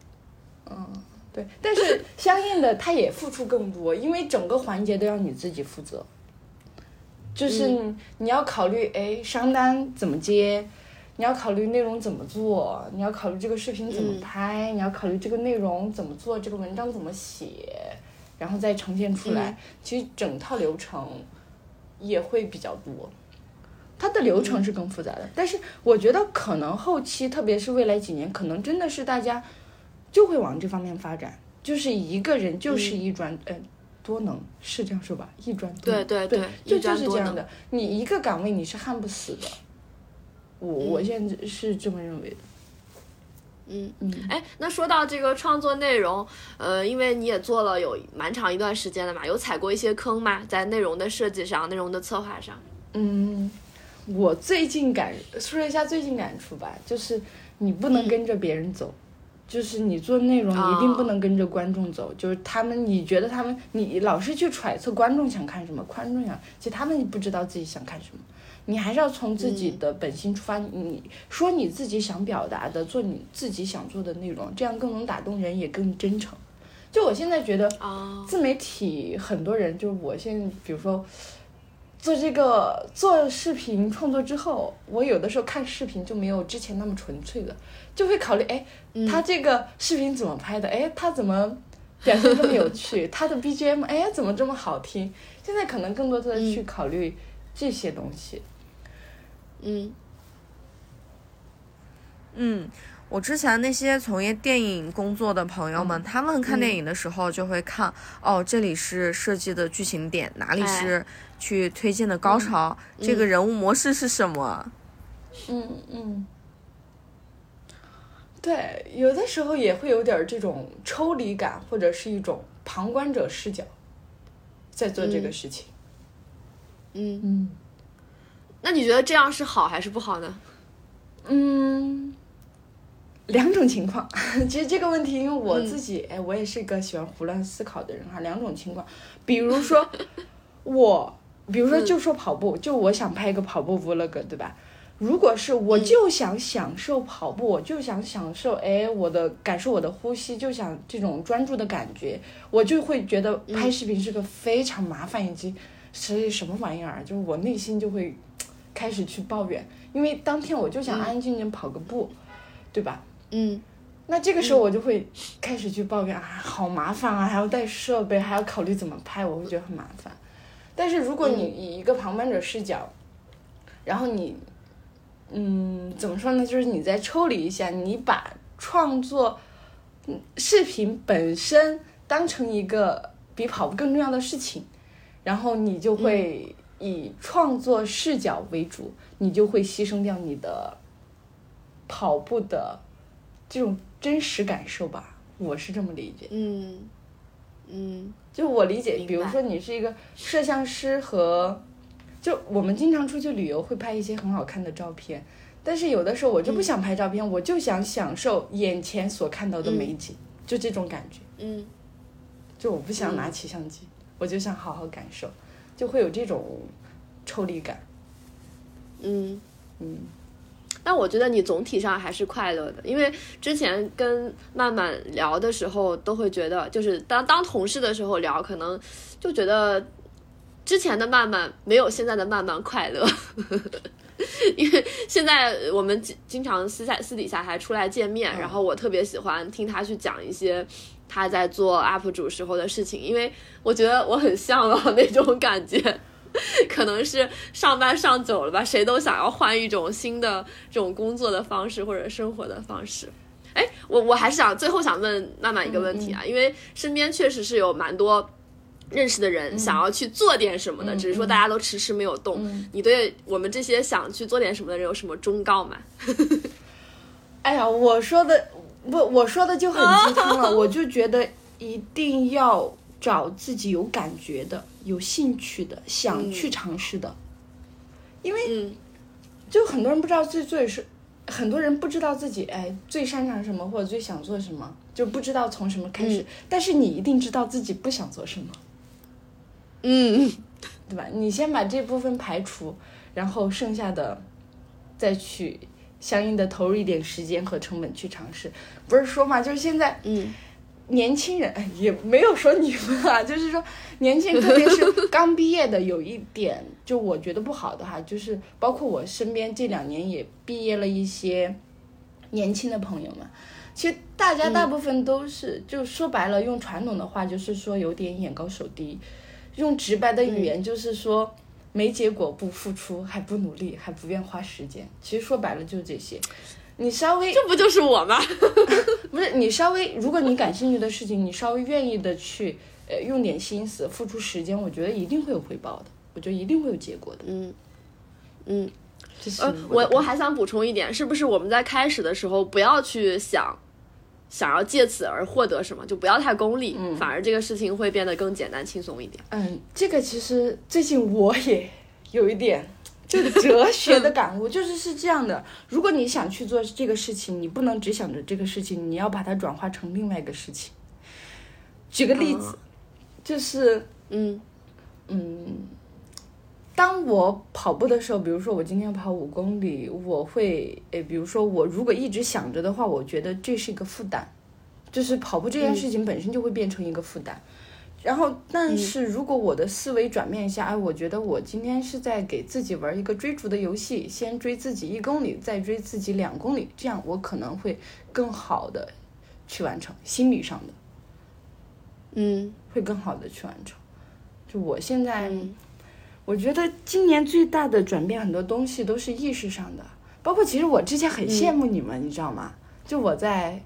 *laughs* 嗯对，但是相应的，他也付出更多，因为整个环节都要你自己负责。就是你,、你要考虑，哎，商单怎么接，你要考虑内容怎么做，你要考虑这个视频怎么拍，你要考虑这个内容怎么做，这个文章怎么写，然后再呈现出来。其实整套流程也会比较多。它的流程是更复杂的，但是我觉得可能后期，特别是未来几年，可能真的是大家就会往这方面发展，就是一个人就是一专，呃，多能是这样说吧，一专多能对对对对就就是这样的。你一个岗位你是焊不死的，我我现在是这么认为的。嗯嗯，哎，那说到这个创作内容，呃，因为你也做了有蛮长一段时间了嘛，有踩过一些坑吗？在内容的设计上、内容的策划上？嗯，我最近感说一下最近感触吧，就是你不能跟着别人走，就是你做内容一定不能跟着观众走，就是他们你觉得他们你老是去揣测观众想看什么，观众想，其实他们不知道自己想看什么。你还是要从自己的本心出发，你说你自己想表达的，做你自己想做的内容，这样更能打动人，也更真诚。就我现在觉得，哦，自媒体很多人，就是我现在，比如说做这个做视频创作之后，我有的时候看视频就没有之前那么纯粹了，就会考虑，哎，他这个视频怎么拍的？哎，他怎么 *laughs* 表现这么有趣？他的 BGM，哎，怎么这么好听？现在可能更多的去考虑这些东西。嗯。嗯，我之前那些从业电影工作的朋友们，他们看电影的时候就会看，哦，这里是设计的剧情点，哪里是去推荐的高潮，这个人物模式是什么？嗯嗯，对，有的时候也会有点这种抽离感，或者是一种旁观者视角，在做这个事情。嗯，嗯那你觉得这样是好还是不好呢？嗯，两种情况。*laughs* 其实这个问题，因为我自己，哎，我也是一个喜欢胡乱思考的人哈。两种情况，比如说 *laughs* 我，比如说就说跑步，就我想拍一个跑步 vlog，对吧？如果是我就想享受跑步，我就想享受哎我的感受我的呼吸，就想这种专注的感觉，我就会觉得拍视频是个非常麻烦以及是什么玩意儿，就是我内心就会开始去抱怨，因为当天我就想安安静静跑个步，对吧？嗯那这个时候我就会开始去抱怨啊，好麻烦啊，还要带设备，还要考虑怎么拍，我会觉得很麻烦。但是如果你以一个旁观者视角，然后你，嗯，怎么说呢？就是你再抽离一下，你把创作嗯视频本身当成一个比跑步更重要的事情，然后你就会以创作视角为主，你就会牺牲掉你的跑步的这种真实感受吧，我是这么理解。嗯嗯就我理解，比如说你是一个摄像师和，就我们经常出去旅游会拍一些很好看的照片，但是有的时候我就不想拍照片，我就想享受眼前所看到的美景，就这种感觉，嗯就我不想拿起相机，我就想好好感受，就会有这种抽离感。嗯。嗯但我觉得你总体上还是快乐的，因为之前跟曼曼聊的时候，都会觉得，就是当当同事的时候聊，可能就觉得之前的曼曼没有现在的曼曼快乐，*laughs* 因为现在我们经经常私下私底下还出来见面，然后我特别喜欢听他去讲一些他在做 UP 主时候的事情，因为我觉得我很向往那种感觉。*laughs* 可能是上班上久了吧，谁都想要换一种新的这种工作的方式或者生活的方式。哎，我我还是想最后想问曼曼一个问题啊，因为身边确实是有蛮多认识的人想要去做点什么的，只是说大家都迟迟没有动。你对我们这些想去做点什么的人有什么忠告吗？*laughs* 哎呀，我说的不，我说的就很鸡汤了，*laughs* 我就觉得一定要找自己有感觉的、有兴趣的、想去尝试的，因为嗯。就很多人不知道自己做是，很多人不知道自己哎最擅长什么或者最想做什么，就不知道从什么开始。但是你一定知道自己不想做什么，嗯。对吧？你先把这部分排除，然后剩下的再去相应的投入一点时间和成本去尝试。不是说嘛，就是现在嗯年轻人哎也没有说你们啊，*laughs* 就是说年轻人，特别是刚毕业的，有一点就我觉得不好的哈，就是包括我身边这两年也毕业了一些年轻的朋友们，其实大家大部分都是，就说白了，用传统的话就是说有点眼高手低，用直白的语言就是说。没结果不付出，还不努力，还不愿花时间。其实说白了就是这些。你稍微这不就是我吗？*laughs* 不是你稍微，如果你感兴趣的事情，你稍微愿意的去呃用点心思，付出时间，我觉得一定会有回报的，我觉得一定会有结果的。嗯嗯。呃，我我还想补充一点，是不是我们在开始的时候不要去想，想要借此而获得什么，就不要太功利，反而这个事情会变得更简单轻松一点。嗯，这个其实最近我也有一点就是哲学的感悟，就是是这样的，如果你想去做这个事情，你不能只想着这个事情，你要把它转化成另外一个事情。举个例子，就是嗯嗯，当我跑步的时候，比如说我今天要跑五公里，我会诶，比如说我如果一直想着的话，我觉得这是一个负担，就是跑步这件事情本身就会变成一个负担。然后，但是如果我的思维转变一下，哎，我觉得我今天是在给自己玩一个追逐的游戏，先追自己一公里，再追自己两公里，这样我可能会更好的去完成心理上的，嗯会更好的去完成。就我现在。嗯我觉得今年最大的转变，很多东西都是意识上的，包括其实我之前很羡慕你们，你知道吗？就我在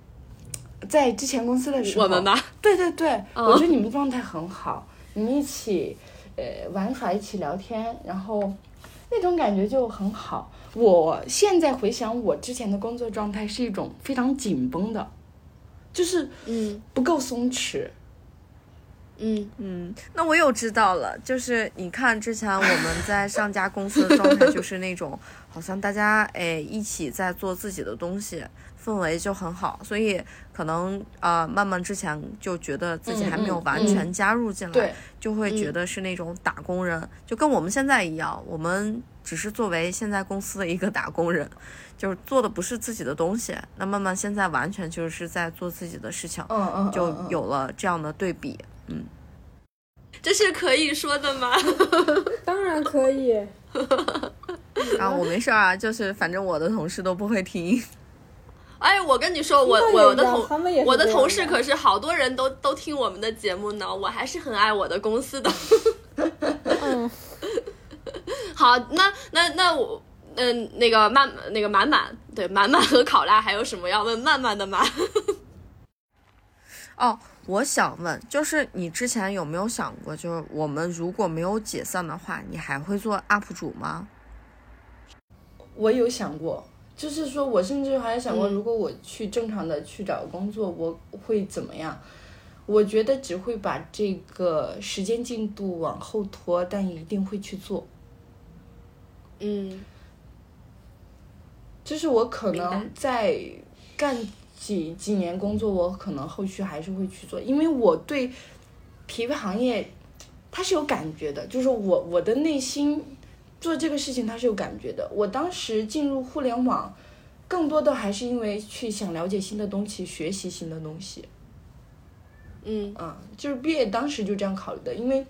在之前公司的时候，我们吧，对对对，嗯我觉得你们状态很好，你们一起呃玩耍，一起聊天，然后那种感觉就很好。我现在回想我之前的工作状态是一种非常紧绷的，就是嗯。不够松弛。嗯嗯嗯，那我又知道了，就是你看之前我们在上家公司的状态，就是那种好像大家哎一起在做自己的东西，氛围就很好，所以可能呃慢慢之前就觉得自己还没有完全加入进来，对，就会觉得是那种打工人，就跟我们现在一样，我们只是作为现在公司的一个打工人，就是做的不是自己的东西，那慢慢现在完全就是在做自己的事情，嗯嗯，就有了这样的对比。这是可以说的吗？*laughs* 当然可以。*laughs* 啊，我没事儿啊，就是反正我的同事都不会听。哎，我跟你说，我我的同我的同事可是好多人都都听我们的节目呢，我还是很爱我的公司的。嗯，*laughs* 好，那那那我。嗯，那个曼那个满满，对满满和考拉还有什么要问曼曼的吗？哦，我想问，就是你之前有没有想过，就是我们如果没有解散的话，你还会做 UP 主吗？我有想过，就是说我甚至还想过，嗯如果我去正常的去找工作，我会怎么样？我觉得只会把这个时间进度往后拖，但一定会去做。嗯就是我可能在干几几年工作，我可能后续还是会去做，因为我对皮肤行业它是有感觉的，就是我我的内心做这个事情它是有感觉的。我当时进入互联网，更多的还是因为去想了解新的东西，学习新的东西。嗯啊，就是毕业当时就这样考虑的，因为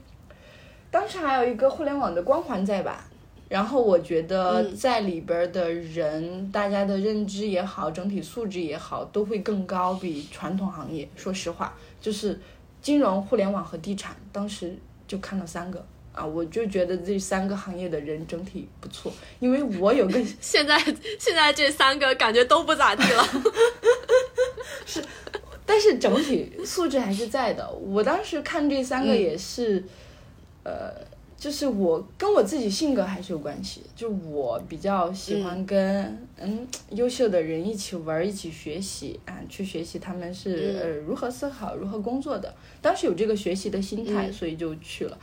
当时还有一个互联网的光环在吧。然后我觉得嗯在里边儿的人，大家的认知也好，整体素质也好，都会更高，比传统行业。说实话，就是金融、互联网和地产，当时就看了三个啊，我就觉得这三个行业的人整体不错，因为我有个 *laughs* 现在现在这三个感觉都不咋地了。*laughs* 是但是整体素质还是在的。我当时看这三个嗯也是，呃，就是我跟我自己性格还是有关系。就我比较喜欢跟嗯优秀的人一起玩儿，一起学习啊，去学习他们是、嗯呃如何思考、如何工作的。当时有这个学习的心态，嗯所以就去了。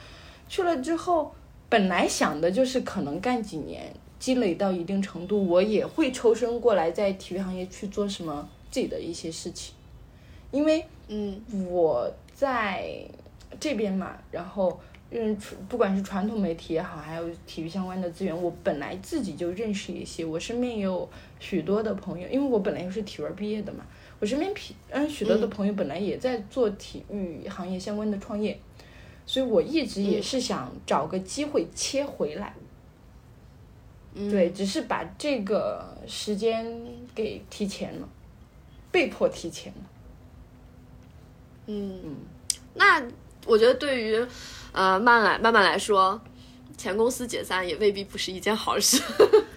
去了之后，本来想的就是可能干几年，积累到一定程度，我也会抽身过来在体育行业去做什么自己的一些事情。因为嗯我在这边嘛，然后嗯，不管是传统媒体也好，还有体育相关的资源，我本来自己就认识一些，我身边也有许多的朋友，因为我本来又是体院毕业的嘛，我身边皮嗯许多的朋友本来也在做体育行业相关的创业，所以我一直也是想找个机会切回来。嗯，对，只是把这个时间给提前了，被迫提前了。嗯，那我觉得对于呃慢来慢慢来说，前公司解散也未必不是一件好事。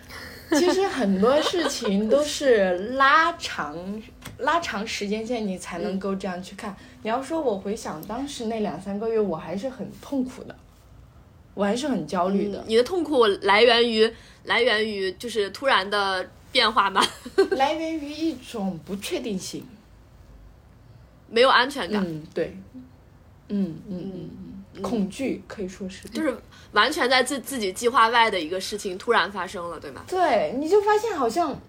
*laughs* 其实很多事情都是拉长拉长时间线，你才能够这样去看。你要说我回想当时那两三个月，我还是很痛苦的，我还是很焦虑的，你的痛苦来源于来源于就是突然的变化吗？*laughs* 来源于一种不确定性。没有安全感，嗯，对，嗯嗯嗯嗯，恐惧可以说是，就是完全在自自己计划外的一个事情突然发生了，对吗？对，你就发现好像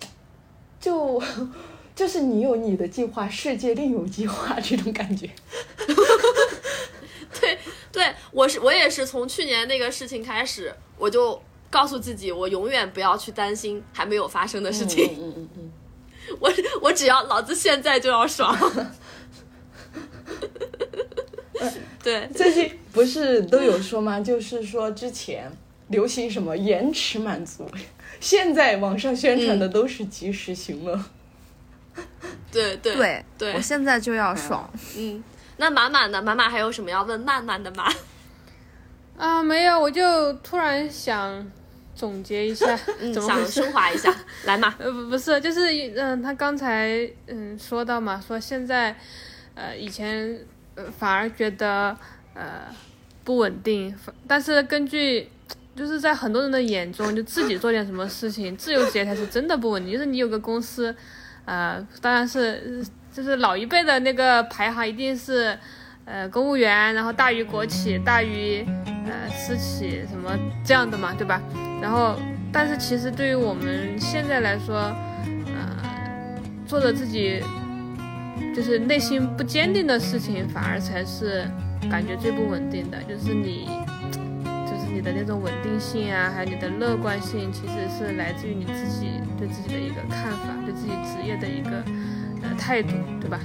*tsk* 就 *laughs* 就是你有你的计划，世界另有计划这种感觉。*laughs* 对对，我是我也是从去年那个事情开始，我就告诉自己，我永远不要去担心还没有发生的事情，嗯嗯嗯嗯。*laughs* 我我只要老子现在就要爽。对，最近不是都有说吗？*laughs* 就是说之前流行什么延迟满足，现在网上宣传的都是及时行乐。对对对对我现在就要爽。嗯，那满满的满满还有什么要问慢慢的吗？啊，没有，我就突然想总结一下，*laughs* 嗯，想怎么想？升华一下，来嘛。*laughs* 呃，不不是，就是嗯、他刚才嗯说到嘛，说现在呃以前呃反而觉得呃不稳定，但是根据 *tsk* 就是在很多人的眼中，就自己做点什么事情，自由职业才是真的不稳定。就是你有个公司，呃，当然是就是老一辈的那个排行一定是呃公务员，然后大于国企，大于呃私企什么这样的嘛，对吧？然后，但是其实对于我们现在来说，呃，做着自己就是内心不坚定的事情，反而才是感觉最不稳定的。就是你，就是你的那种稳定性啊，还有你的乐观性，其实是来自于你自己对自己的一个看法，对自己职业的一个呃态度，对吧？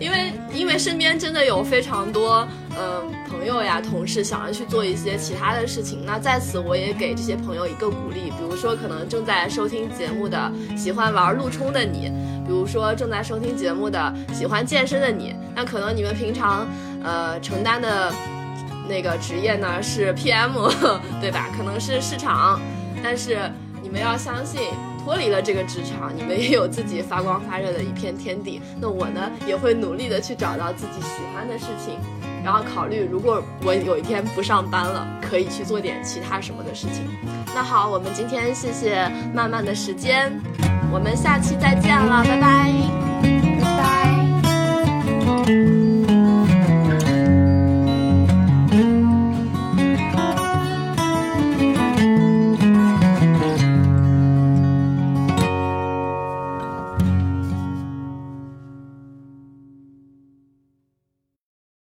因为因为身边真的有非常多嗯、朋友呀、同事想要去做一些其他的事情，那在此我也给这些朋友一个鼓励，比如说可能正在收听节目的喜欢玩路冲的你，比如说正在收听节目的喜欢健身的你，那可能你们平常呃承担的那个职业呢是 PM，*laughs* 对吧？可能是市场，但是你们要相信。脱离了这个职场，你们也有自己发光发热的一片天地。那我呢，也会努力的去找到自己喜欢的事情，然后考虑如果我有一天不上班了，可以去做点其他什么的事情。那好，我们今天谢谢慢慢的时间，我们下期再见了，拜拜。拜拜。